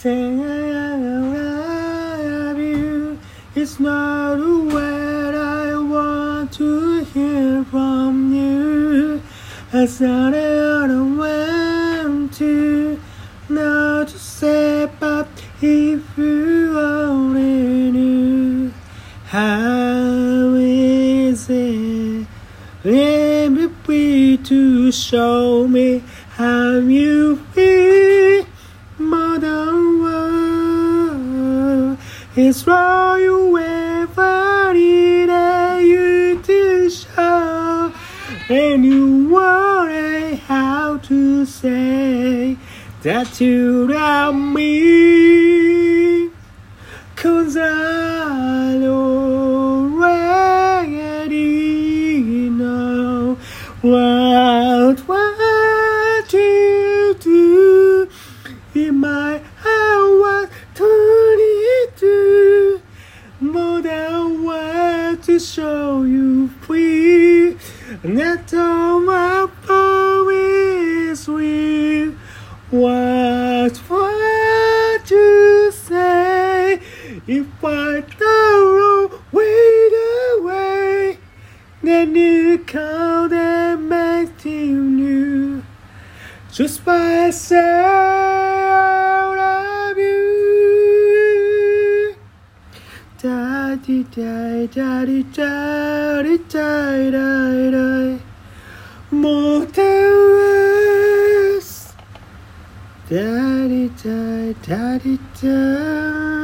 saying I love you. It's not a word I want to hear from you. Not a I want to know to say, but if you only knew how it? Let me be to show me how you feel It's all you ever needed you to show, and you worry how to say that you love me. Cause I already know what what to do in my hour to show you free. And that's all my promise with what what to say if I don't wait away then you call them back to you just by sound タティタイタリタリタイライライモテウエスタリタイタリタイ